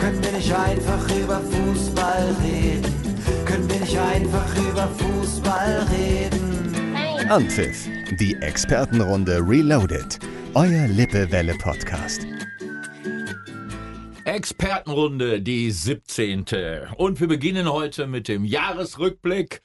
Können wir nicht einfach über Fußball reden? Können wir nicht einfach über Fußball reden? Anpfiff, die Expertenrunde Reloaded. Euer Lippewelle Podcast. Expertenrunde, die 17. Und wir beginnen heute mit dem Jahresrückblick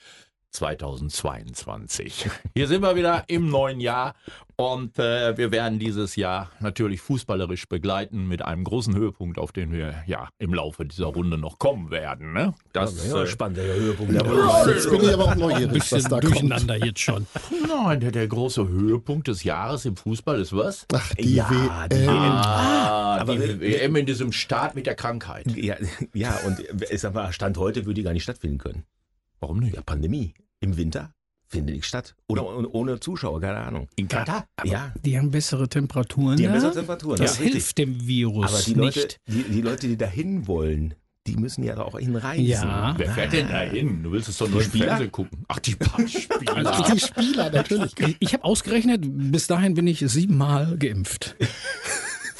2022. Hier sind wir wieder im neuen Jahr und äh, wir werden dieses Jahr natürlich fußballerisch begleiten mit einem großen Höhepunkt, auf den wir ja im Laufe dieser Runde noch kommen werden. Ne? Das Ja, äh, spannend, der Höhepunkt. Jetzt bin ich aber auch neugierig, was bisschen da kommt. durcheinander jetzt schon. Nein, der, der große Höhepunkt des Jahres im Fußball ist was? Ach, die Ja, die WM. Ah, Aber die wir- WM in diesem Staat mit der Krankheit. Ja, ja, und ich sag mal, Stand heute würde die gar nicht stattfinden können. Warum nicht? Ja, Pandemie. Im Winter findet nicht statt. Oder ohne- Zuschauer, keine Ahnung. In Katar? Ja, Die haben bessere Temperaturen. die haben ne? bessere Temperaturen. Das richtig. hilft dem Virus Aber die Leute, nicht. die, die Leute, die dahin wollen, die müssen ja da auch hinreisen. Ja. Wer fährt denn da hin? Du willst es doch nur im Spieler? Fernsehen gucken. Ach, die Spieler. Die Spieler, natürlich. Ich, ich habe ausgerechnet, bis dahin bin ich siebenmal geimpft.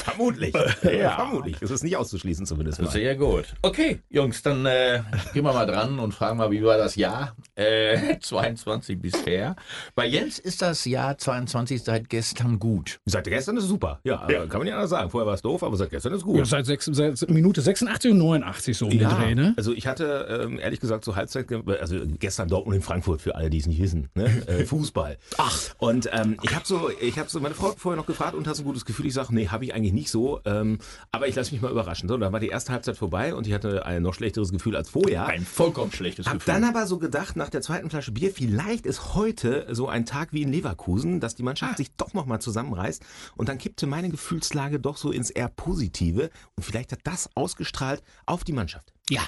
Vermutlich. Ja. Vermutlich. Das ist nicht auszuschließen zumindest mal. Sehr gut. Okay, Jungs, dann äh, gehen wir mal dran und fragen mal, wie war das Jahr äh, 22 bisher? Bei Jens ist das Jahr 22 seit gestern gut. Seit gestern ist es super. Ja, aber kann man ja anders sagen. Vorher war es doof, aber seit gestern ist es gut. Ja, seit, sechs, seit Minute 86 und 89 so um den Dreh, ne? Also ich hatte ähm, ehrlich gesagt zur Halbzeit, also gestern Dortmund in Frankfurt für alle, die es nicht wissen, ne? äh, Fußball. Ach. Und ähm, ich habe so, ich habe so meine Frau hat vorher noch gefragt und hast ein gutes Gefühl. Ich sage, nee, habe ich eigentlich nicht so. Ähm, aber ich lasse mich mal überraschen. So, dann war die erste Halbzeit vorbei und ich hatte ein noch schlechteres Gefühl als vorher. Ein vollkommen schlechtes Hab Gefühl. dann aber so gedacht, nach der zweiten Flasche Bier, vielleicht ist heute so ein Tag wie in Leverkusen, dass die Mannschaft sich doch nochmal zusammenreißt. Und dann kippte meine Gefühlslage doch so ins eher Positive. Und vielleicht hat das ausgestrahlt auf die Mannschaft. Ja.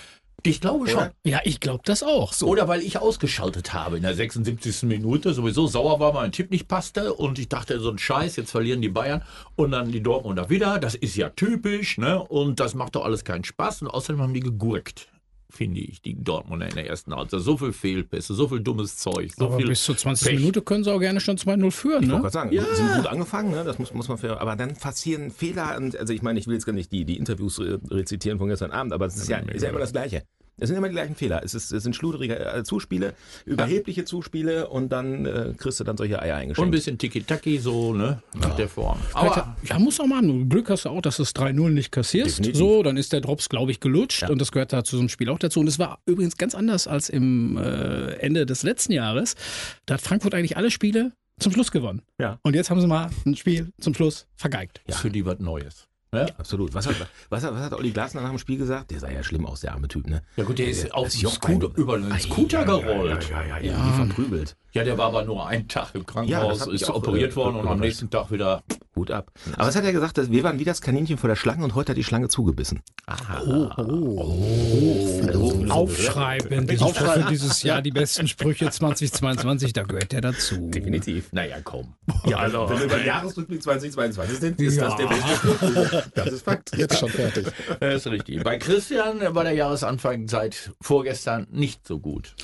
Ich glaube schon. Ja, ich glaube das auch. Oder weil ich ausgeschaltet habe in der 76. Minute, sowieso sauer war, mein Tipp nicht passte und ich dachte, so ein Scheiß, jetzt verlieren die Bayern und dann die Dortmunder wieder. Das ist ja typisch, ne? Und das macht doch alles keinen Spaß und außerdem haben die gegurkt, finde ich, die Dortmunder in der ersten Halbzeit. So viel Fehlpässe, so viel dummes Zeug, so Aber viel bis zur 20. Pech. Minute können sie auch gerne schon 2-0 führen, Ich wollte ne? gerade sagen, Ja. sind gut angefangen, ne? das muss, muss man für, aber dann passieren Fehler und also ich meine, ich will jetzt gar nicht die, die Interviews re rezitieren von gestern Abend, aber es ist ja, ist ja immer das Gleiche. Es sind immer die gleichen Fehler. Es, ist, es sind schluderige äh, Zuspiele, überhebliche Zuspiele und dann äh, kriegst du dann solche Eier Und ein eingeschenkt. bisschen Tiki-Taki, so, ne? Nach der Form. Aber, ja, muss auch mal haben. Glück hast du auch, dass du es 3-0 nicht kassierst. Definitiv. So, dann ist der Drops, glaube ich, gelutscht. Und das gehört da zu so einem Spiel auch dazu. Und es war übrigens ganz anders als im äh, Ende des letzten Jahres. Da hat Frankfurt eigentlich alle Spiele zum Schluss gewonnen. Ja. Und jetzt haben sie mal ein Spiel zum Schluss vergeigt. für die was Neues. Ne? Absolut. Was hat, was, hat, was hat Olli Glasner nach dem Spiel gesagt? Der sah ja schlimm aus, der arme Typ, ne? Ja gut, der ist auf Das den Jochbein- Scooter, über den Scooter gerollt. Ja, ja, ja, ja. Wie verprügelt. Ja, der war aber nur einen Tag im Ja, Krankenhaus, ist operiert äh, worden und am nächsten Tag wieder. Hut ab. Aber was hat er gesagt? Dass wir waren wie das Kaninchen vor der Schlange und heute hat die Schlange zugebissen. Aufschreiben, dieses, für dieses Jahr die besten Sprüche 2022, da gehört der dazu. Definitiv. Naja, komm. Ja, also, wenn wir beim Jahresrückblick 2022 sind, ist das der beste Spruch. Das ist Fakt. Jetzt schon fertig. Das ist richtig. Bei Christian war der Jahresanfang seit vorgestern nicht so gut.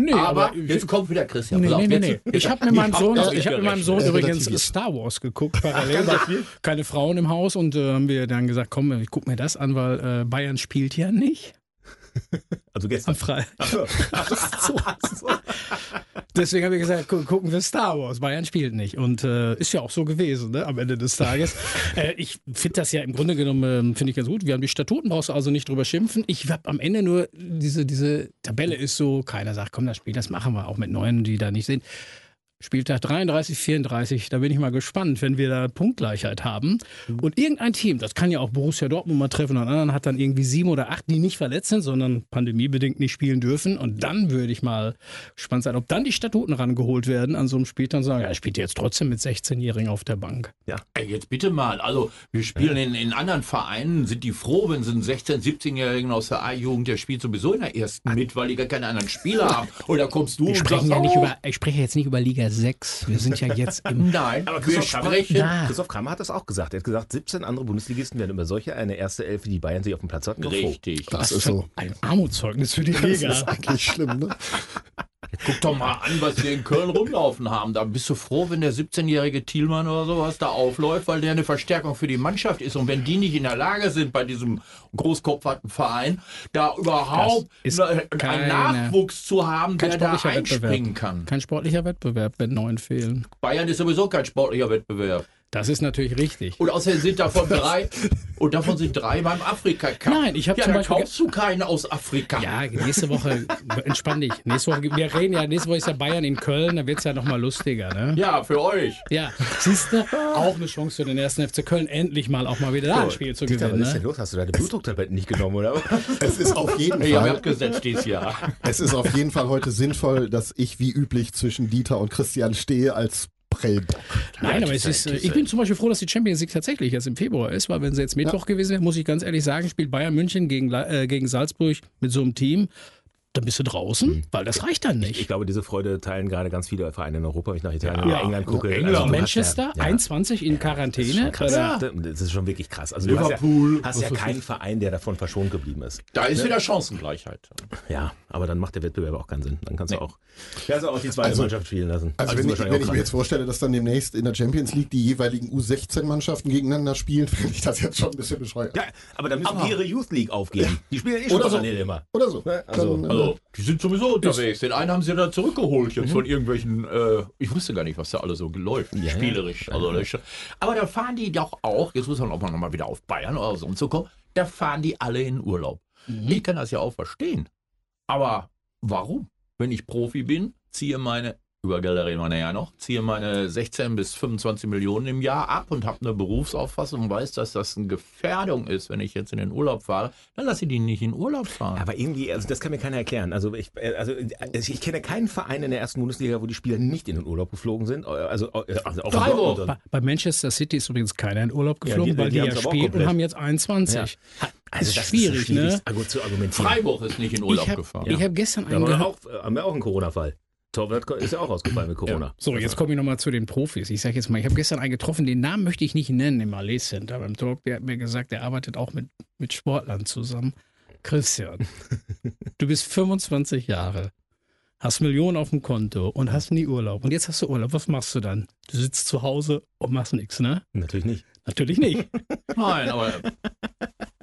Nee, aber, aber jetzt kommt wieder Christian. Nee, nee, nee, nee. Ich habe mit meinem Sohn, ich mit meinem. Sohn übrigens. Star Wars geguckt, parallel. Keine Frauen im Haus und äh, haben wir dann gesagt, komm, ich guck mir das an, weil äh, Bayern spielt ja nicht Also am gestern. Freitag. so. so. Deswegen habe ich gesagt, gu gucken wir Star Wars. Bayern spielt nicht. Und äh, ist ja auch so gewesen, ne, am Ende des Tages. äh, ich finde das ja im Grunde genommen, ähm, finde ich ganz gut. Wir haben die Statuten, brauchst du also nicht drüber schimpfen. Ich habe am Ende nur, diese, diese Tabelle ist so, keiner sagt, komm, das Spiel, das machen wir auch mit Neuen, die da nicht sind. Spieltag 33, 34, da bin ich mal gespannt, wenn wir da Punktgleichheit haben. Und irgendein Team, das kann ja auch Borussia Dortmund mal treffen und anderen hat dann irgendwie sieben oder acht, die nicht verletzt sind, sondern pandemiebedingt nicht spielen dürfen. Und dann würde ich mal gespannt sein, ob dann die Statuten rangeholt werden an so einem Spiel und sagen, ja, er spielt jetzt trotzdem mit 16-Jährigen auf der Bank. Ey, jetzt bitte mal. Also, wir spielen in, in anderen Vereinen, sind die froh, wenn sie einen 16-, 17-Jährigen aus der A-Jugend, der spielt sowieso in der ersten mit, weil die gar keine anderen Spieler haben. Oder kommst du Wir und sprechen sagst, ja nicht oh, über, ich spreche jetzt nicht über Liga 6. Wir sind ja jetzt im Nein, Aber wir Christoph Kramer, sprechen. Ja. Christoph Kramer hat das auch gesagt. Er hat gesagt, 17 andere Bundesligisten werden über solche eine erste Elf, die die Bayern sich auf dem Platz hatten. Richtig. Das ist so. ein Armutszeugnis für die Das Liga. ist eigentlich schlimm, ne? Guck doch mal an, was wir in Köln rumlaufen haben. Da bist du froh, wenn der 17-jährige Thielmann oder sowas da aufläuft, weil der eine Verstärkung für die Mannschaft ist. Und wenn die nicht in der Lage sind, bei diesem großkopferten Verein, da überhaupt einen Nachwuchs zu haben, der da einspringen Wettbewerb. kann. Kein sportlicher Wettbewerb, wenn neun fehlen. Bayern ist sowieso kein sportlicher Wettbewerb. Das ist natürlich richtig. Und außerdem sind davon drei, und davon sind drei beim Afrika-Cup. Nein, ich hab ja, zum da Beispiel- kaufst du keinen aus Afrika. Ja, nächste Woche, entspann dich. Nächste Woche, wir reden ja, nächste Woche ist ja Bayern in Köln, da wird es ja nochmal lustiger, ne? Ja, für euch. Ja, siehst du, auch eine Chance für den ersten FC Köln, endlich mal auch mal wieder da ein Spiel zu Dieter, was gewinnen. ist denn Ne? los? Hast du deine Blutdrucktabletten nicht genommen, oder? Es ist auf jeden Ich habe Fall, abgesetzt dieses Jahr. es ist auf jeden Fall heute sinnvoll, dass ich wie üblich zwischen Dieter und Christian stehe als Prellbock. Nein, aber es ist, äh, ich bin zum Beispiel froh, dass die Champions League tatsächlich erst im Februar ist, weil wenn sie jetzt Mittwoch gewesen wäre, muss ich ganz ehrlich sagen, spielt Bayern München gegen, äh, gegen Salzburg mit so einem Team, dann bist du draußen, weil das reicht dann Ich nicht. glaube, diese Freude teilen gerade ganz viele Vereine in Europa, wenn ich nach Italien Ja. oder England gucke. England. du hast Manchester, ja, ja. 21 in Quarantäne. Krass. Ja. Das ist schon wirklich krass. Also du Liverpool. hast ja, hast ja keinen Verein, der davon verschont geblieben ist. Da ist wieder Chancengleichheit. Ja, aber dann macht der Wettbewerb auch keinen Sinn. Dann kannst du auch, kannst du auch die zweite Also- Mannschaft spielen lassen. Also die wenn ich, wenn ich mir jetzt vorstelle, dass dann demnächst in der Champions League die jeweiligen U16-Mannschaften gegeneinander spielen, finde ich das jetzt schon ein bisschen bescheuert. ja, aber dann müssen die ihre Youth League aufgeben. Die spielen ja eh schon Oder so. parallel immer. Oder so. also- Dann, äh, Also, die sind sowieso unterwegs. Den einen haben sie da zurückgeholt jetzt von irgendwelchen, äh, ich wusste gar nicht, was da alles so läuft, ja. spielerisch. Also, ist schon- aber da fahren die doch auch, jetzt muss man auch mal nochmal wieder auf Bayern oder so zu kommen, da fahren die alle in Urlaub. Ich kann das ja auch verstehen. Aber warum? Wenn ich Profi bin, ziehe meine, über Gelder reden wir ja noch, ziehe meine 16 bis 25 Millionen im Jahr ab und habe eine Berufsauffassung und weiß, dass das eine Gefährdung ist, wenn ich jetzt in den Urlaub fahre, dann lasse ich die nicht in Urlaub fahren. Aber irgendwie, also das kann mir keiner erklären. Also ich, äh, also ich kenne keinen Verein in der ersten Bundesliga, wo die Spieler nicht in den Urlaub geflogen sind. Also, äh, also auch Freiburg. Dortmund. Bei, bei Manchester City ist übrigens keiner in Urlaub geflogen, Ja, die- weil die die, ja auch spielen und haben jetzt 21. Also ist das schwierig, ist schwierig ne? argu- zu argumentieren. Freiburg ist nicht in Urlaub Ich habe gefahren. hab gestern Da einen haben wir gehört. auch, äh, haben wir auch einen Corona-Fall. Torwart ist ja auch ausgefallen mit Corona. So, jetzt komme ich nochmal zu den Profis. Ich sage jetzt mal, ich habe gestern einen getroffen, den Namen möchte ich nicht nennen im Malais Center beim Talk. Der hat mir gesagt, der arbeitet auch mit, mit Sportlern zusammen. Christian, du bist 25 Jahre, hast Millionen auf dem Konto und hast nie Urlaub. Und jetzt hast du Urlaub. Was machst du dann? Du sitzt zu Hause und machst nichts, ne? Natürlich nicht. Natürlich nicht. Nein, aber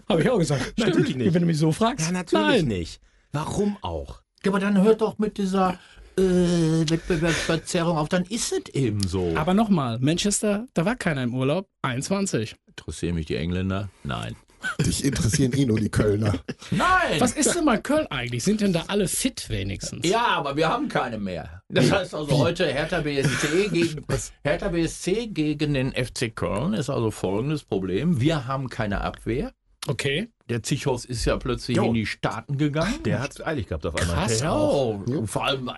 Habe ich auch gesagt. Natürlich Stimmt. nicht. Wenn du mich so fragst. Ja, natürlich Nein. nicht. Warum auch? Ja, aber dann hört doch mit dieser äh, Wettbewerbsverzerrung auf, dann ist es eben so. Aber nochmal, Manchester, da war keiner im Urlaub. 21. Interessieren mich die Engländer? Nein. dich interessieren eh nur die Kölner. Nein! Was ist denn mal Köln eigentlich? Sind denn da alle fit wenigstens? Ja, aber wir haben keine mehr. Das heißt also heute Hertha BSC gegen Hertha BSC gegen den FC Köln ist also folgendes Problem. Wir haben keine Abwehr. Okay. Der Zichos ist ja plötzlich Jo. in die Staaten gegangen. Der hat es eilig gehabt auf einmal. Krass. Ja, auch. und vor allem,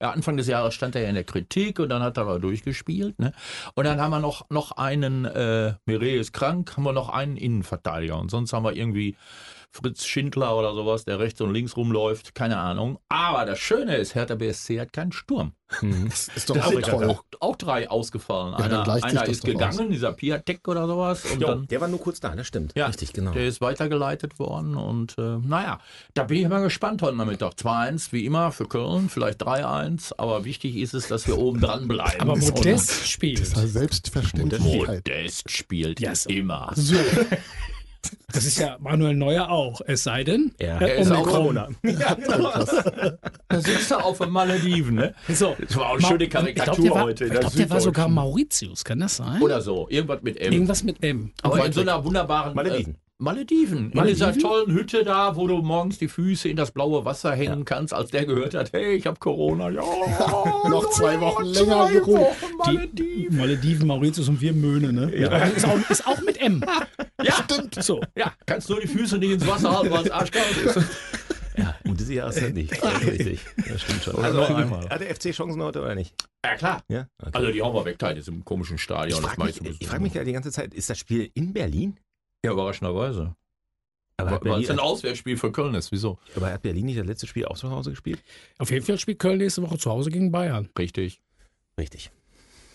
ja, Anfang des Jahres stand er ja in der Kritik und dann hat er aber durchgespielt. Ne? Und dann haben wir noch, noch einen, äh, Mireille ist krank, haben wir noch einen Innenverteidiger. Und sonst haben wir irgendwie Fritz Schindler oder sowas, der rechts und links rumläuft, keine Ahnung. Aber das Schöne ist, Hertha BSC hat keinen Sturm. Das ist doch Da auch sind toll. auch, auch drei ausgefallen. dann einer einer ist gegangen, aus. dieser Piatek oder sowas. Und Jo, dann der war nur kurz da, das stimmt. Ja, Richtig, genau. Der ist weitergeleitet worden und äh, naja, da bin ich mal gespannt heute Nachmittag. 2-1 wie immer für Köln, vielleicht 3-1, aber wichtig ist es, dass wir oben dran bleiben. Aber Modest spielt. Das ist Selbstverständlichkeit. Modest spielt Ja, ja, so. immer. So. Das ist ja Manuel Neuer auch. Es sei denn, Ja, äh, er ist auch Omikron. Da sitzt er auf den Malediven, ne? So. Das war auch eine schöne Ich glaube, Karikatur der, war, heute. ich der glaub, der war sogar. Mauritius, kann das sein? Oder so, irgendwas mit M. Irgendwas mit M. Aber in so einer wunderbaren. Malediven. Äh, Malediven. In Malediven? dieser tollen Hütte da, wo du morgens die Füße in das blaue Wasser hängen kannst, als der gehört hat, hey, ich habe Corona. Ja, Noch zwei Wochen zwei länger geruht. Wochen Die Malediven. Malediven, Mauritius und wir Möhne, ne? Ja. Ist, auch, ist auch mit M. Ja, Stimmt. So. ja, kannst nur die Füße nicht ins Wasser halten, weil es arschkalt ist. Ja, und diese Jahreszeit nicht. Das ist richtig. Das stimmt schon. Also, hat der FC Chancen heute oder nicht? Ja, klar. Ja? Okay. Also die hauen wir weg da in diesem komischen ich Stadion. das frage mich, ich frag mich ja die ganze Zeit, ist das Spiel in Berlin? Ja, überraschenderweise. Aber hat, Weil es Berlin, ein Auswärtsspiel für Köln ist. Wieso? aber hat Berlin nicht das letzte Spiel auch zu Hause gespielt? Auf jeden Fall spielt Köln nächste Woche zu Hause gegen Bayern. Richtig. Richtig.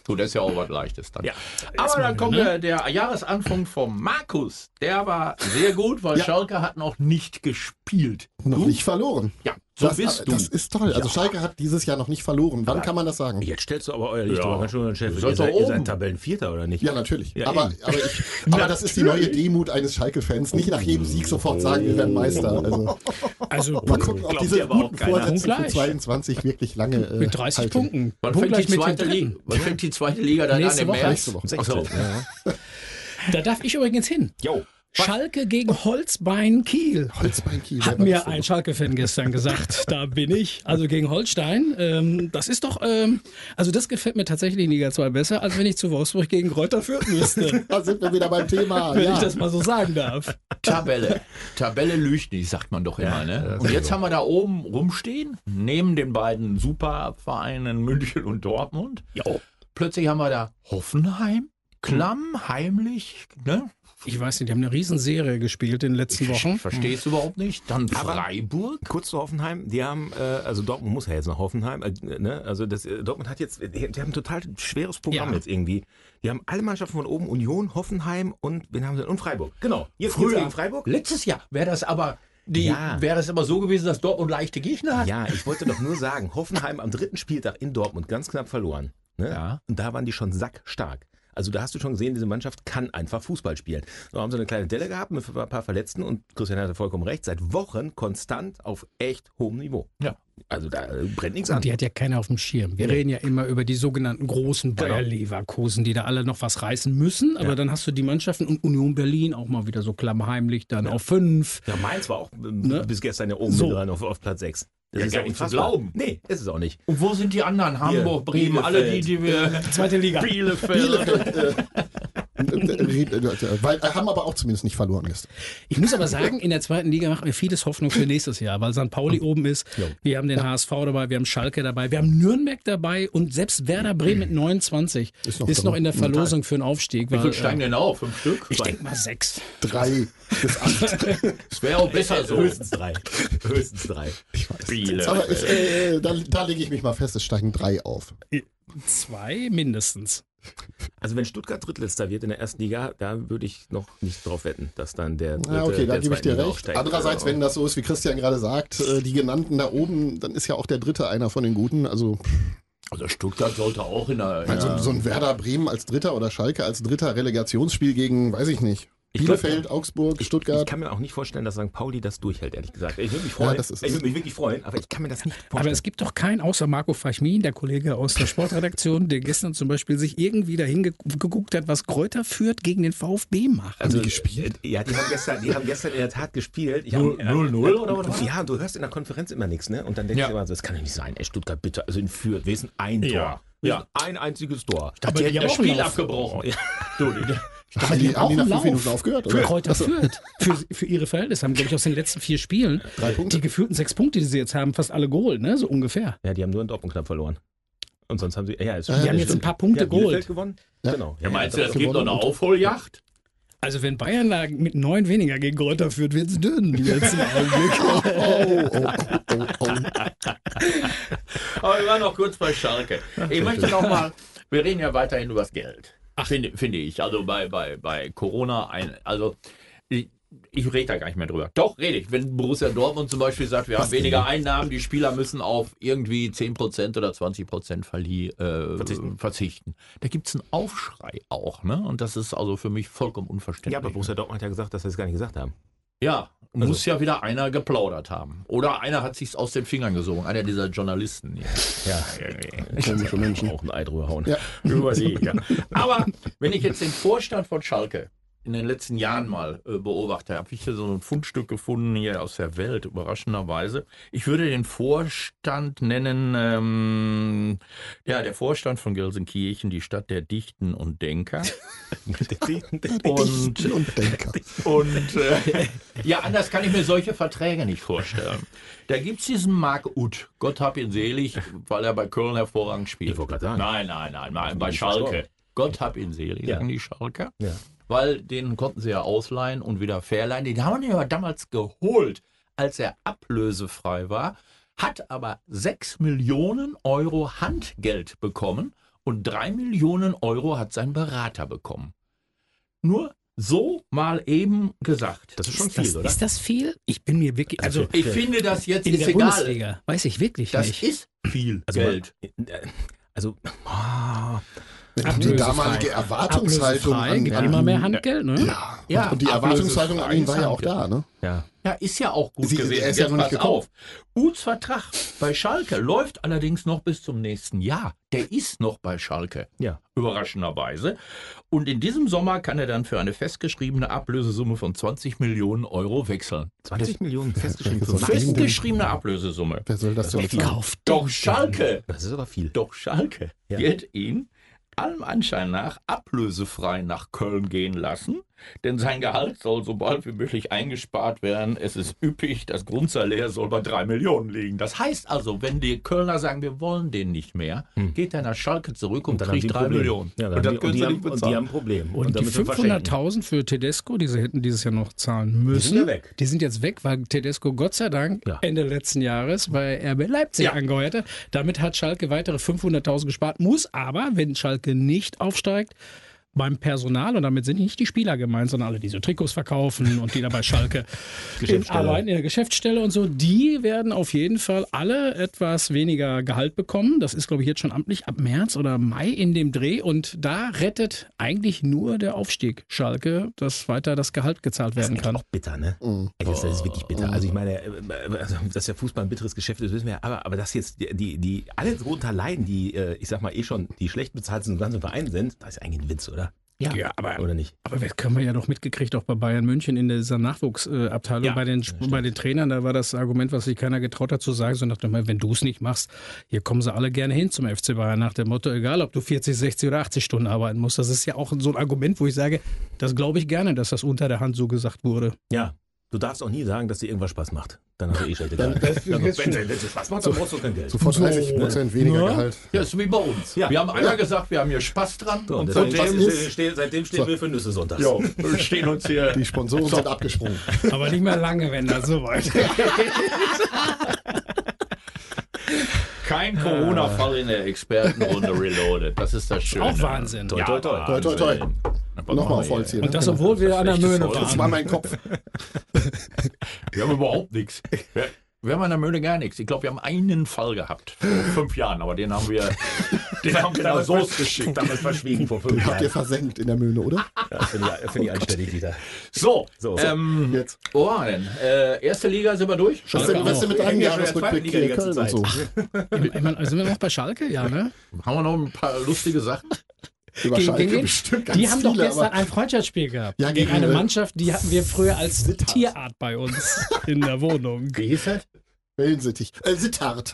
So, das ist ja auch was Leichtes dann. Ja. Aber dann kommt ne? der, der Jahresanfang vom Markus. Der war sehr gut, weil Schalke hat noch nicht gespielt. Noch nicht verloren. Ja, So das, bist du. das ist toll. Also Schalke hat dieses Jahr noch nicht verloren. Wann kann man das sagen? Jetzt stellst du aber euer Licht Ja. aber ganz schön Chef. Du Ihr sollst seid, ihr seid Tabellenvierter, oder nicht? Ja, natürlich. Ja, aber, aber, ich, aber das ist die neue Demut eines Schalke-Fans. Nicht nach jedem Sieg sofort sagen, wir werden Meister. Also Also mal gucken, ob diese aber guten. Vorsätze für Punktgleich. 22 wirklich lange äh, mit 30 halten. Punkten. Wann fängt, die zweite Liga, wann fängt die zweite Liga dann Nächste an im Woche. März? Nächste Woche. Ja. Da darf ich übrigens hin. Jo. Schalke gegen Holzbein Kiel. Holzbein Kiel. Hat mir ein Schalke-Fan gestern gesagt, da bin ich. Also gegen Holstein. Ähm, das ist doch, ähm, also das gefällt mir tatsächlich in Liga 2 besser, als wenn ich zu Wolfsburg gegen Reuter führen müsste. Da sind wir wieder beim Thema. wenn ja. ich das mal so sagen darf. Tabelle. Tabelle lügt nicht, sagt man doch immer. Ne? Und jetzt haben wir da oben rumstehen, neben den beiden Supervereinen München und Dortmund. Plötzlich haben wir da Hoffenheim, klamm, heimlich. Ne? Ich weiß nicht, die haben eine Riesenserie gespielt in den letzten Wochen. Ich verstehe es überhaupt nicht. Dann Freiburg. Kurz zu Hoffenheim, die haben, äh, also Dortmund muss ja jetzt nach Hoffenheim, äh, ne? also das, äh, Dortmund hat jetzt, die, die haben ein total schweres Programm Ja. jetzt irgendwie. Die haben alle Mannschaften von oben, Union, Hoffenheim und, wen haben sie denn? Und Freiburg. Genau, jetzt Früher, gegen Freiburg. letztes Jahr wäre das aber die, Ja. wäre das aber so gewesen, dass Dortmund leichte Gegner hat. Ja, ich wollte doch nur sagen, Hoffenheim am dritten Spieltag in Dortmund ganz knapp verloren. Ne? Ja. Und da waren die schon sackstark. Also da hast du schon gesehen, diese Mannschaft kann einfach Fußball spielen. Da haben sie eine kleine Delle gehabt mit ein paar Verletzten und Christian hatte vollkommen recht, seit Wochen konstant auf echt hohem Niveau. Ja. Also da äh, brennt nichts an. Und die hat ja keiner auf dem Schirm. Wir reden ja immer über die sogenannten großen Bayer Genau. Leverkusen, die da alle noch was reißen müssen. Aber Ja. dann hast du die Mannschaften und Union Berlin auch mal wieder so klammheimlich dann auf fünf. Ja, Mainz war auch ähm, Ne? bis gestern ja oben So. mit dran auf, auf Platz 6. Das Ja, ist gar ja nicht zu glauben. Nee, ist es auch nicht. Und wo sind die anderen? Hamburg, Bremen, Bielefeld. alle die, die wir. Zweite Liga. Bielefeld. Weil, äh, haben aber auch zumindest nicht verloren gestern. Ich muss aber sagen, in der zweiten Liga machen wir vieles Hoffnung für nächstes Jahr, weil St. Pauli oben ist. Wir haben den HSV dabei, wir haben Schalke dabei, wir haben Nürnberg dabei und selbst Werder Bremen mit 29 Ist ist noch noch, drin. in der Verlosung für einen Aufstieg. Wie Weil, viel steigen denn auf? Fünf Stück? ich denke mal sechs. Drei bis acht. Es wäre auch besser so. Höchstens drei. Höchstens drei. Aber ich, äh, da, da lege ich mich mal fest, es steigen drei auf. Zwei mindestens. Also wenn Stuttgart Drittletzter wird in der ersten Liga, da würde ich noch nicht drauf wetten, dass dann der dritte, Ja, okay, da gebe ich dir Liga recht. aufsteigt. Andererseits, wenn das so ist, wie Christian gerade sagt, äh, die genannten da oben, dann ist ja auch der dritte einer von den Guten. Also, Also Stuttgart sollte auch in der. Also so ein Werder Bremen als Dritter oder Schalke als Dritter Relegationsspiel gegen, weiß ich nicht, Ich glaub- Bielefeld, Augsburg, Ich Stuttgart. kann mir auch nicht vorstellen, dass St. Pauli das durchhält, ehrlich gesagt. Ich würde mich freuen. das ist ich würde mich wirklich freuen, aber ich kann mir das nicht vorstellen. Aber es gibt doch keinen außer Marco Fachmin, der Kollege aus der Sportredaktion, der gestern zum Beispiel sich irgendwie dahin ge- geguckt hat, was Kräuter führt gegen den VfB macht. also, die gespielt? äh, Ja, die haben gestern, die haben gestern in der Tat gespielt. Ich hab- 0-0 oder was? Ja, und du hörst in der Konferenz immer nichts, ne? Und dann denkst Ja. du immer so, das kann doch nicht sein. Ey, Stuttgart bitte, also in Fürth, wir sind ein Tor. Ja. Ja. Ein einziges Tor. Aber die hätten die das haben auch Spiel abgebrochen. Ja. Du, die, haben die, haben die nach fünf. Minuten aufgehört? Für Oder? Kräuter führt. Für, für ihre Verhältnisse haben, glaube ich, aus den letzten vier Spielen Drei Punkte? die gefühlten sechs Punkte, die sie jetzt haben, fast alle geholt, ne? So ungefähr. Ja, die haben nur in Dortmund knapp verloren. Und sonst haben sie, ja, ist Die Die haben ja, jetzt ein paar Punkte ja, geholt. gewonnen. Ja. Genau. ja, meinst du, das es gibt noch eine Aufholjagd? Also wenn Bayern da mit neun weniger gegen Kräuter führt, wird es dünn jetzt im Augenblick. Oh, oh, oh, oh. Aber wir waren noch kurz bei Schalke. Ich möchte noch mal, wir reden ja weiterhin über das Geld. Finde, finde ich. Also bei, bei, bei Corona, ein, also ich, ich rede da gar nicht mehr drüber. Doch, rede ich. Wenn Borussia Dortmund zum Beispiel sagt, wir haben weniger Einnahmen, die Spieler müssen auf irgendwie 10% oder 20% Verlieh, äh, Verzichten. verzichten. Da gibt es einen Aufschrei auch. Ne? Und das ist also für mich vollkommen unverständlich. Ja, aber Borussia Dortmund hat ja gesagt, dass sie es gar nicht gesagt haben. Ja, Also muss ja wieder einer geplaudert haben. Oder einer hat sich's aus den Fingern gesogen. Einer dieser Journalisten. hier. Ja. Komische Menschen. Auch ein Ei drüber hauen. Ja. Überlegen. Ja. Aber wenn ich jetzt den Vorstand von Schalke in den letzten Jahren mal äh, beobachte, habe ich hier so ein Fundstück gefunden hier aus der Welt, überraschenderweise. Ich würde den Vorstand nennen, ähm, ja, der Vorstand von Gelsenkirchen, die Stadt der Dichten und Denker. Und, Dichten und Denker. und äh, ja, anders kann ich mir solche Verträge nicht vorstellen. Da gibt es diesen Marc Uth, Gott hab ihn selig, weil er bei Köln hervorragend spielt. Ich wollte gerade sagen. Nein, nein, nein, nein bei Schalke. Gott hab ihn selig, Ja. sagen die Schalker. Ja. Weil den konnten sie ja ausleihen und wieder verleihen. Den haben wir aber damals geholt, als er ablösefrei war, hat aber 6 Millionen Euro Handgeld bekommen und 3 Millionen Euro hat sein Berater bekommen. Nur so mal eben gesagt. Das ist schon Ist viel, das, oder? ist das viel? Ich bin mir wirklich, also ich finde das jetzt in ist der egal. Bundesliga weiß ich wirklich Das nicht. ist viel also, Geld. Man, äh, also ah, Die Ablösefrei. damalige Erwartungshaltung Ablösefrei, an, gibt an immer mehr Handgeld, ne? Ja, Ja, und, und die Erwartungshaltung an ihn war ja auch ablösefrei da, ne? ja. Ja, ist ja auch gut Sie- gewesen. er ist ja noch nicht gekommen. auf. Uths Vertrag bei Schalke läuft allerdings noch bis zum nächsten Jahr. Der ist noch bei Schalke. Ja. Überraschenderweise. Und in diesem Sommer kann er dann für eine festgeschriebene Ablösesumme von 20 Millionen Euro wechseln. 20 Millionen festgeschrieben denn? Festgeschriebene Ablösesumme. Wer soll das denn kauft Doch Schalke, Das ist aber viel. doch Schalke Ja. wird ihn allem Anschein nach ablösefrei nach Köln gehen lassen, denn sein Gehalt soll so bald wie möglich eingespart werden. Es ist üppig, das Grundsalär soll bei drei Millionen liegen. Das heißt also, wenn die Kölner sagen, wir wollen den nicht mehr, geht er nach Schalke zurück und, Hm. dann die kriegt drei Problem. Millionen. Ja, dann und die, können und die sie haben, nicht und die bezahlen. haben ein Problem. Und, die wir verschenken. 500.000 für Tedesco, die sie hätten dieses Jahr noch zahlen müssen, sind ja weg. die sind jetzt weg, weil Tedesco Gott sei Dank Ja. Ende letzten Jahres bei RB Leipzig Ja. angeheuert hat. Damit hat Schalke weitere 500.000 gespart, muss aber, wenn Schalke nicht aufsteigt, beim Personal, und damit sind nicht die Spieler gemeint, sondern alle, die so Trikots verkaufen und die da bei Schalke arbeiten, in der Geschäftsstelle und so, die werden auf jeden Fall alle etwas weniger Gehalt bekommen. Das ist, glaube ich, jetzt schon amtlich ab März oder Mai in dem Dreh. Und da rettet eigentlich nur der Aufstieg Schalke, dass weiter das Gehalt gezahlt Das ist werden eigentlich kann. auch bitter, ne? Mhm. Ey, Das ist wirklich bitter. Also ich meine, äh, also, dass der Fußball ein bitteres Geschäft ist, wissen wir ja. Aber, aber dass jetzt die, die, die alle drunter leiden, die, äh, ich sag mal, eh schon die schlecht bezahlt sind im ganzen Verein sind, das ist eigentlich ein Witz, oder? Ja, aber Oder nicht? Aber das können wir ja doch mitgekriegt, auch bei Bayern München in dieser Nachwuchsabteilung, Ja, bei, den, bei den Trainern, da war das Argument, was sich keiner getraut hat zu sagen, so nach dem Motto, wenn du es nicht machst, hier kommen sie alle gerne hin zum FC Bayern, nach dem Motto, egal ob du 40, 60 oder 80 Stunden arbeiten musst. Das ist ja auch so ein Argument, wo ich sage, das glaube ich gerne, dass das unter der Hand so gesagt wurde. Ja. Du darfst auch nie sagen, dass dir irgendwas Spaß macht. Dann hast du eh schlechte Gehalt. das- Wenn dir Spaß macht, dann brauchst du kein Geld. Sofort 30 Prozent weniger Ja. Gehalt. Ja, ist wie bei uns. Ja. Wir haben einmal gesagt, wir haben hier Spaß dran. So, und seitdem, ist- stehen, seitdem stehen So. wir für Nüsse sonntags. jo, wir stehen uns hier. Die Sponsoren sind abgesprungen. Aber nicht mehr lange, wenn das so weit Kein Corona-Fall in der Expertenrunde reloaded. Das ist das Schöne. Auch Wahnsinn. Toi, toi, toi. Toi, toi, toi. Nochmal auf Holz hier. Und ne? das, obwohl wir an der Möhne Holz. Das war waren. mein Kopf. Wir haben überhaupt nichts. Wir, wir haben an der Möhne gar nichts. Ich glaube, wir haben einen Fall gehabt vor fünf Jahren, aber den haben wir, den haben wir nach Soße geschickt. Damals verschwiegen vor fünf Den habt ihr Jahren. versenkt in der Mühle, oder? Ja, finde ich, finde ich anständig wieder. So, So. Ähm, Jetzt. waren wir denn? Äh, erste Liga sind wir durch. Was denn, was ist denn mit Wir deinem hängen ja schon in der zweiten Jahresrückblick Liga die ganze und so? Ich meine, sind wir noch bei Schalke? Ja, ne? Haben wir noch ein paar lustige Sachen? Über Gegen- Schalke bestimmt ganz Die haben doch viele, gestern aber ein Freundschaftsspiel gehabt. Ja, gegen gegen, eine Mannschaft, die hatten wir früher als Tierart bei uns in der Wohnung. Wie hieß das? Wellensittich. Äh, Sittard.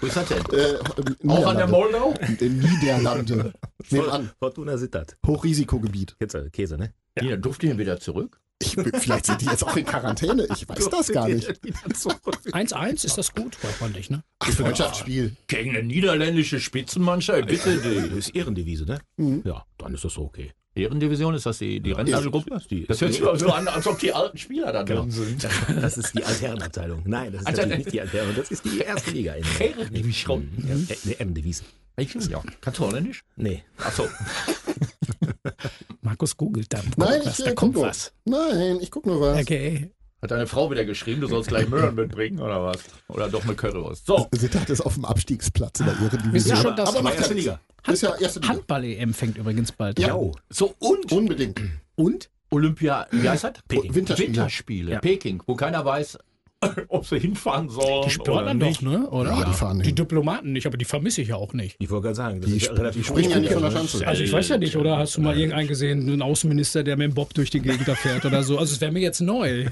Wo ist das denn? Äh, Auch an der. Moldau? In Niederlande. Nebenan. Fortuna Sittert. Hochrisikogebiet. Jetzt äh, Käse, ne? Ja. Durfte ihr wieder zurück? Ich, vielleicht sind die jetzt auch in Quarantäne. Ich weiß das gar nicht. 1-1, ist das gut? Weiß man nicht, ne? Ach, Freundschaftsspiel. Gegen eine niederländische Spitzenmannschaft? Bitte Das die. ist Ehrendevise, ne? Mhm. Ja, dann ist das so okay. Ehrendivision, ist das die, die Rentnergruppe? Die- Das hört sich aber so an, als ob die alten Spieler da drin sind. Das ist die Altherrenabteilung. Nein, das ist natürlich nicht die Altherren. Das ist die erste Liga. In Herrendivision. Ja, äh, ne, M-Devisen. Ich ja. Kannst du Holländisch? Nee. Achso. Markus googelt da. Nein, was, ich da äh, kommt guck nur. was. Nein, ich guck nur was. Okay. Hat deine Frau wieder geschrieben, du sollst gleich Möhren mitbringen oder was? Oder doch eine Currywurst. So. Sittard ist auf dem Abstiegsplatz in der Wisst ihr Ehrendivision. schon, dass aber macht erste ja Liga. Ist ja erste Liga. Handball-EM fängt übrigens bald Ja. an. Oh. So und Unbedingt. Und? Olympia, wie heißt das? Peking. Winterspiele. Winterspiele. Ja. Peking, wo keiner weiß, ob sie hinfahren sollen. Die Sportler oder doch, nicht. ne? Oder? Ja, die fahren Die hin. Diplomaten nicht, aber die vermisse ich ja auch nicht. Ich wollte gerade sagen, das Die ist ja sp- relativ die springen ja nicht von der Schanze. Also ich weiß ja nicht, oder hast du mal irgendeinen gesehen, einen Außenminister, der mit dem Bob durch die Gegend da fährt oder so? Also es wäre mir jetzt neu.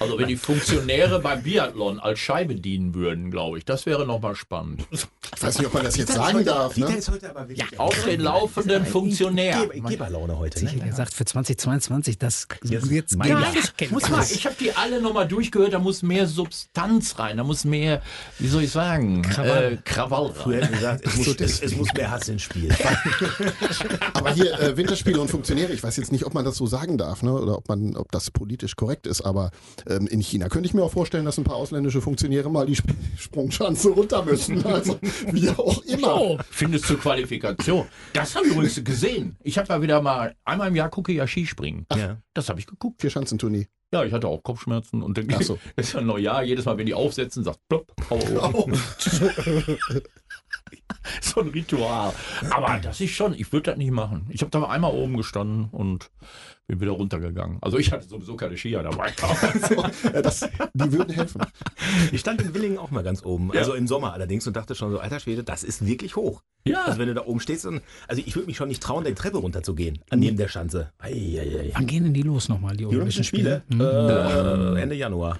Also wenn die Funktionäre beim Biathlon als Scheibe dienen würden, glaube ich, das wäre nochmal spannend. Ich weiß nicht, ob man das jetzt sagen darf. Ne? wirklich. Auf den laufenden Funktionär. Geber- Geberlaune heute. Ich Ne? hätte gesagt, für 2022, das Jetzt- jetzt mein Jahr. nicht. Muss mal, ich habe die alle nochmal durchgehört, da muss mehr Substanz rein, da muss mehr, wie soll ich sagen, Krawall. Äh, Krawall Früher gesagt, es muss, es, es muss mehr Hass ins Spiel. Aber hier äh, Winterspiele und Funktionäre, ich weiß jetzt nicht, ob man das so sagen darf, ne? oder ob man, ob das politisch korrekt ist, aber ähm, in China könnte ich mir auch vorstellen, dass ein paar ausländische Funktionäre mal die Sp Sprungschanze runter müssen. Also wie auch immer. Oh, Findest zur Qualifikation. Das haben wir übrigens gesehen. Ich habe ja wieder mal, einmal im Jahr gucke ich ja Skispringen. Ja. Das habe ich geguckt. Vier Schanzentournee. Ja, ich hatte auch Kopfschmerzen und dann Ach so. ist ja Neujahr, jedes Mal, wenn die aufsetzen, sagt plopp, hau so ein Ritual. Aber das ist schon, ich würde das nicht machen. Ich habe da einmal oben gestanden und bin wieder runtergegangen. Also ich hatte sowieso keine Skier dabei. Ja, das, die würden helfen. Ich stand in Willingen auch mal ganz oben, also im Sommer allerdings und dachte schon so, alter Schwede, das ist wirklich hoch. Ja. Also wenn du da oben stehst und, also ich würde mich schon nicht trauen, die Treppe runterzugehen, an neben der Schanze. Ei, ei, ei. wann gehen denn die los nochmal, die Olympischen Spiele? Hm. Äh, Ende Januar.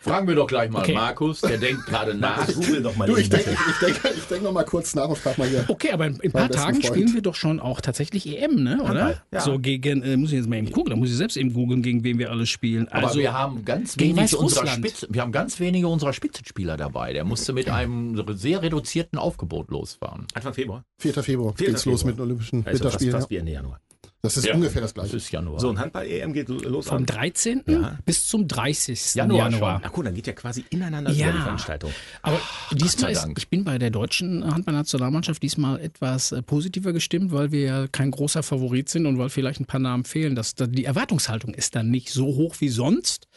Fragen wir doch gleich mal Okay. Markus, der denkt gerade nach. Google doch mal Du, ich denke ich denk, ich denk noch mal kurz nach und frag mal hier. Okay, aber in, in ein paar Tagen Freund. spielen wir doch schon auch tatsächlich EM, ne? Oder? Ja. So gegen, äh, muss ich jetzt mal eben gucken, da muss ich selbst eben googeln, gegen wen wir alle spielen. Aber Also, wir haben ganz wenige unserer. Spitze, wir haben ganz wenige unserer Spitzenspieler dabei. Der musste mit einem sehr reduzierten Aufgebot losfahren. Anfang Februar. 4. Februar 4. geht's los mit den Olympischen Also fast, Winterspielen. fast ja. wie Ende Januar. Das ist Ja. ungefähr das Das gleiche. ist Januar. So, ein Handball-EM geht los vom am 13. Ja. bis zum 30. Januar Januar. Ach cool, dann geht ja quasi ineinander Ja. über die Veranstaltung. Aber diesmal ist, ich bin bei der deutschen Handballnationalmannschaft diesmal etwas äh, positiver gestimmt, weil wir ja kein großer Favorit sind und weil vielleicht ein paar Namen fehlen. Das, da- die Erwartungshaltung ist dann nicht so hoch wie sonst.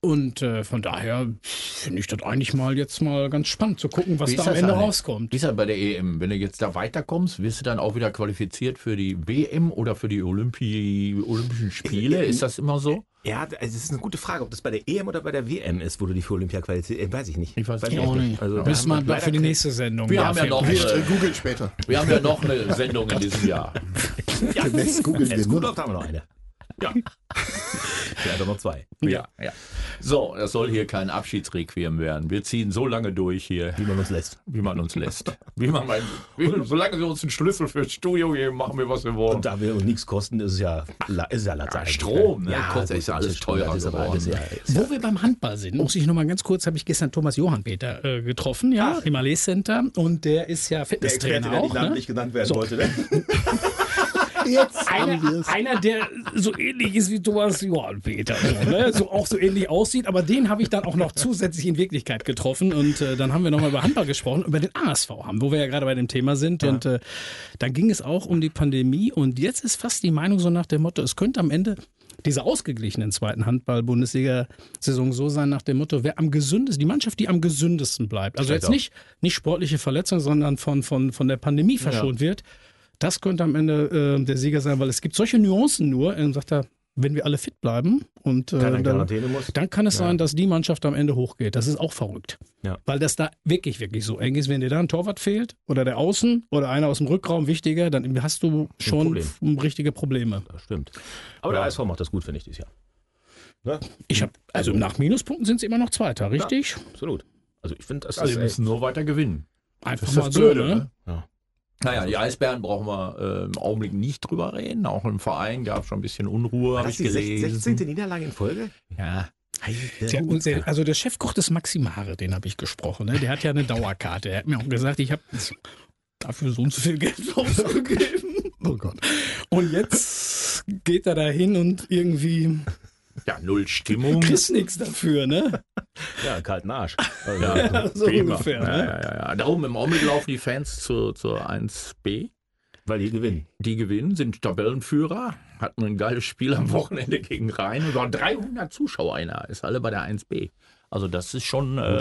Und äh, von daher finde ich das eigentlich mal jetzt mal ganz spannend zu gucken, was da am Ende rauskommt. Wie ist das bei der EM? Wenn du jetzt da weiterkommst, wirst du dann auch wieder qualifiziert für die WM oder für die Olympi Olympischen Spiele? Ist das immer so? Ja, also es ist eine gute Frage, ob das bei der EM oder bei der WM ist, wo du die für Olympia qualifizierst. Äh, weiß ich nicht. Ich weiß Ich auch nicht. Also, Müssen wir für die nächste Sendung. Wir haben ja noch, Wir äh, äh, googeln später. wir haben ja noch eine Sendung in diesem Jahr. Demnächst googeln wir gut haben wir noch eine. Ja. Auch noch zwei. Ja, ja. So, das soll hier kein Abschiedsrequiem werden. Wir ziehen so lange durch hier, Wie man uns lässt. wie man uns lässt. Wie man mein, wie, solange wir uns einen Schlüssel fürs Studio geben, machen wir, was wir wollen. Und da wir uns nichts kosten, ist es ja, ist ja Latz Ja, eigentlich, Strom, ne? Ja, gut, ist ja alles teurer ist geworden. alles, ja, ist ja- Wo wir beim Handball sind, muss ich noch mal ganz kurz, habe ich gestern Thomas Johann Peter äh, getroffen, ja, im Allee Center. Und der ist ja Fitnesstrainer auch. Ne? genannt werden So. wollte. Ne? Jetzt haben Einer, einer, der so ähnlich ist wie Thomas Johann Peter, so, ne? so auch so ähnlich aussieht, aber den habe ich dann auch noch zusätzlich in Wirklichkeit getroffen und äh, dann haben wir nochmal über Handball gesprochen, über den ASV haben, wo wir ja gerade bei dem Thema sind und äh, dann ging es auch um die Pandemie und jetzt ist fast die Meinung so nach dem Motto, es könnte am Ende dieser ausgeglichenen zweiten Handball-Bundesliga-Saison so sein nach dem Motto, wer am gesündesten, die Mannschaft, die am gesündesten bleibt, also Vielleicht jetzt auch. nicht, nicht sportliche Verletzung, sondern von, von, von der Pandemie verschont wird, das könnte am Ende äh, der Sieger sein, weil es gibt solche Nuancen nur. Er sagt er, wenn wir alle fit bleiben und äh, dann, dann kann es sein, dass die Mannschaft am Ende hochgeht. Das ist auch verrückt. Ja. Weil das da wirklich, wirklich so eng ist. Wenn dir da ein Torwart fehlt oder der Außen oder einer aus dem Rückraum wichtiger, dann hast du schon Problem. richtige Probleme. Das stimmt. Aber der ASV macht das gut, finde ich, dieses Jahr. Ne? Ich habe, also nach Minuspunkten sind sie immer noch Zweiter, richtig? Absolut. Also ich finde, das Also, ist wir müssen nur weiter gewinnen. Einfach Das ist mal das so, Blöde, ne? ne? Ja. Naja, die Eisbären brauchen wir äh, im Augenblick nicht drüber reden. Auch im Verein gab es schon ein bisschen Unruhe, War habe das ich die gelesen. 16. Niederlage in Folge? Ja. Der, und der, also der Chefkoch des Maximare, den habe ich gesprochen. Ne? Der hat ja eine Dauerkarte. Er hat mir auch gesagt, ich habe dafür so und so viel Geld ausgegeben. Oh Gott. Und jetzt geht er da hin und irgendwie ja, null Stimmung. kriegst nichts dafür, ne? Ja, kalten Arsch. Also, Ja, so prima. ungefähr, ne? ja, ja, ja. Da oben im Augenblick laufen die Fans zur, zur 1B. Weil die gewinnen. Die gewinnen, sind Tabellenführer, hatten ein geiles Spiel am Wochenende gegen Rhein und waren 300 Zuschauer in der, ist alle bei der 1B. Also das ist schon, äh.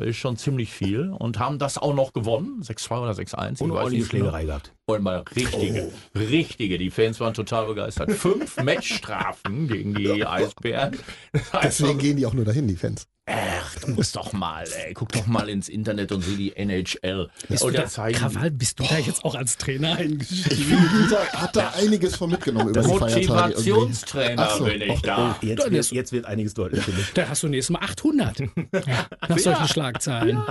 Das ist schon ziemlich viel und haben das auch noch gewonnen, 6-2 oder 6-1. ich Und ordentliche genau. Schlägerei gehabt. Und mal richtige, richtige. Die Fans waren total begeistert. Fünf Matchstrafen gegen die Eisbären. Das heißt, Deswegen gehen die auch nur dahin, die Fans. Ach, du musst doch mal, ey, guck doch mal ins Internet und sieh die NHL. Bist und du da, zeigen Krawall, bist du da jetzt auch als Trainer Ich eingestiegen? finde, Dieter hat da einiges von mitgenommen über die. Motivationstrainer so. bin ich da. Jetzt, wird, jetzt wird einiges deutlich, ich. Da hast du nächstes Mal 800. Ja, nach solchen Schlagzeilen.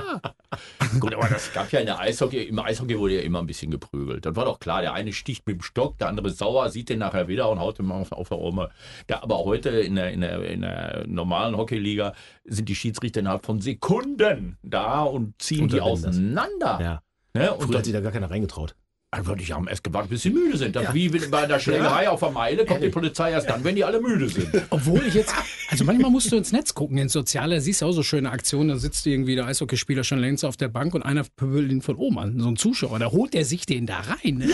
Gut, aber das gab ja in der Eishockey, im Eishockey wurde ja immer ein bisschen geprügelt. Das war doch klar, der eine sticht mit dem Stock, der andere ist sauer, sieht den nachher wieder und haut ihm auf, auf der Rome. Ja, aber heute in der, in, der, in der normalen Hockeyliga sind die Schiedsrichter innerhalb von Sekunden da und ziehen die Unterbinden das. auseinander. Ja. Ne? Und Früher hat sich da gar keiner reingetraut. Würde ich haben erst gewartet, bis sie müde sind. Dann, Wie bei der Schlägerei auf der Meile kommt die Polizei erst dann, wenn die alle müde sind. Obwohl ich jetzt, also manchmal musst du ins Netz gucken, ins Soziale, siehst du auch so schöne Aktionen, da sitzt irgendwie der Eishockeyspieler schon längst auf der Bank und einer pöbelt ihn von oben an, so ein Zuschauer, da holt der sich den da rein, ne?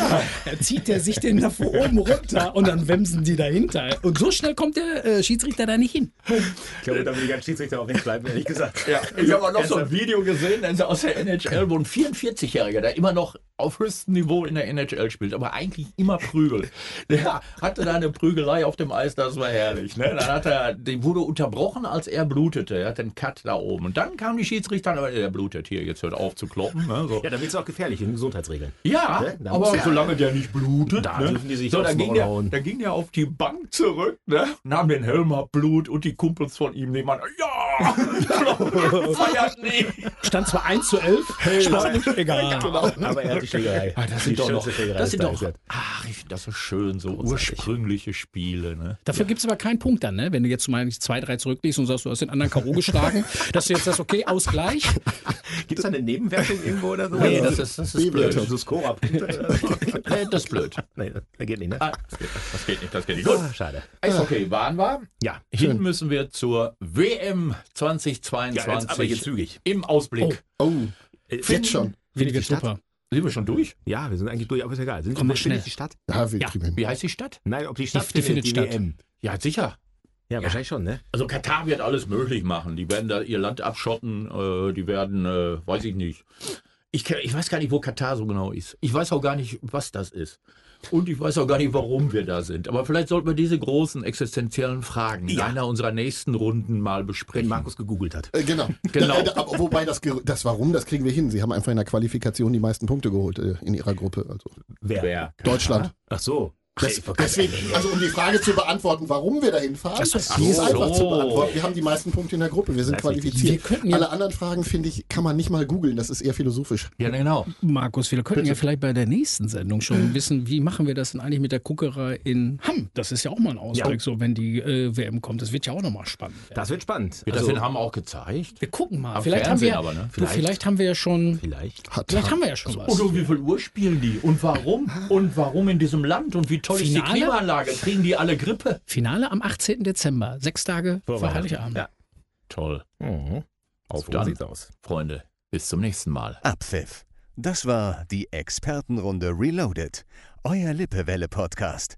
da zieht der sich den da von oben runter und dann wemsen die dahinter. Und so schnell kommt der äh, Schiedsrichter da nicht hin. Ich glaube, da will ich als Schiedsrichter auch recht bleiben, ehrlich gesagt. Ja, ich habe auch noch so ein Video gesehen also aus der NHL, wo ein 44-Jähriger, der immer noch auf höchstem Niveau in der NHL spielt, aber eigentlich immer Prügel. Der hatte da eine Prügelei auf dem Eis, das war herrlich. Ne? Dann hat er, die wurde unterbrochen, als er blutete. Er hat einen Cut da oben. Und dann kam die Schiedsrichter, aber der blutet hier, jetzt hört auf zu kloppen. Ne? So. Ja, da wird es auch gefährlich in Gesundheitsregeln. Ja, Ne? Da aber muss- solange der nicht blutet, Da ne? dürfen die sich so, dann ging, der, hauen. dann ging der auf die Bank zurück, ne? nahm den Helm ab, Blut und die Kumpels von ihm nebenan, ja, feiert nicht. Stand zwar 1 zu 11, sportlich egal. Aber er hat die Schlägerei. Ah, das sind doch noch, das sind doch, ach, ich finde das so schön, so ursprüngliche Spiele, ne? Dafür gibt's aber keinen Punkt dann, ne? wenn du jetzt mal nicht zwei, drei zurückliegst und sagst, du hast den anderen K.O. geschlagen, dass du jetzt sagst, okay, Ausgleich. Gibt es da eine Nebenwertung irgendwo oder so? Nee, das ist, das ist blöd. So Scorer-Punkte? Nee, das ist blöd. nee, das geht nicht, ne? Ah, das geht nicht, das geht nicht. Gut. Ah, schade. Eishockey waren wir. Ja, Hin müssen wir zur WM Ja, 2022 jetzt aber hier zügig. im Ausblick. Oh, Äh, jetzt schon. Wenige die Stadt? super. Sind wir schon durch? Ja, wir sind eigentlich durch, aber ist egal. Sind Komm mal wir schnell. die Stadt? Ja, wir Ja. kriegen. Wie heißt die Stadt? Nein, ob die Stadt die findet statt. WM. Ja, sicher. Ja, wahrscheinlich schon, ne? Also Katar wird alles möglich machen. Die werden da ihr Land abschotten. Äh, die werden, äh, weiß ich nicht. Ich, ich weiß gar nicht, wo Katar so genau ist. Ich weiß auch gar nicht, was das ist. Und ich weiß auch gar nicht, warum wir da sind. Aber vielleicht sollten wir diese großen existenziellen Fragen in Ja. einer unserer nächsten Runden mal Wenn besprechen. Markus gegoogelt hat. Äh, genau. Genau. Äh, aber wobei das, das Warum, das kriegen wir hin. Sie haben einfach in der Qualifikation die meisten Punkte geholt äh, in ihrer Gruppe. Also Wer? Wer? Deutschland. Ach so. Des, deswegen, also um die Frage zu beantworten, warum wir dahin fahren, Das ist- die ist Ach einfach so. zu beantworten. Wir haben die meisten Punkte in der Gruppe, wir sind Das qualifiziert. Wir könnten ja- Alle anderen Fragen, finde ich, kann man nicht mal googeln, das ist eher philosophisch. Ja, genau. Markus, wir könnten ja vielleicht bei der nächsten Sendung schon wissen, wie machen wir das denn eigentlich mit der Kuckerei in Hamm? Das ist ja auch mal ein Ausblick, so wenn die äh, WM kommt. Das wird ja auch nochmal spannend. werden. Das wird spannend. Wird Also, das in Hamm auch gezeigt? Wir gucken mal. Am Vielleicht haben, wir, aber, ne? du, vielleicht haben wir ja schon, Vielleicht. Hat, vielleicht haben wir ja schon was. Und um wie viel Uhr spielen die? Und warum? Und warum in diesem Land? Und wie toll ist die Finale? Klimaanlage? Kriegen die alle Grippe? Finale am 18. Dezember, sechs Tage vor, Weihnachten. Heiligabend. Ja. Toll. Mhm. Auf so dann, sieht's aus. Freunde. Bis zum nächsten Mal. Abpfiff. Das war die Expertenrunde Reloaded. Euer Lippewelle-Podcast.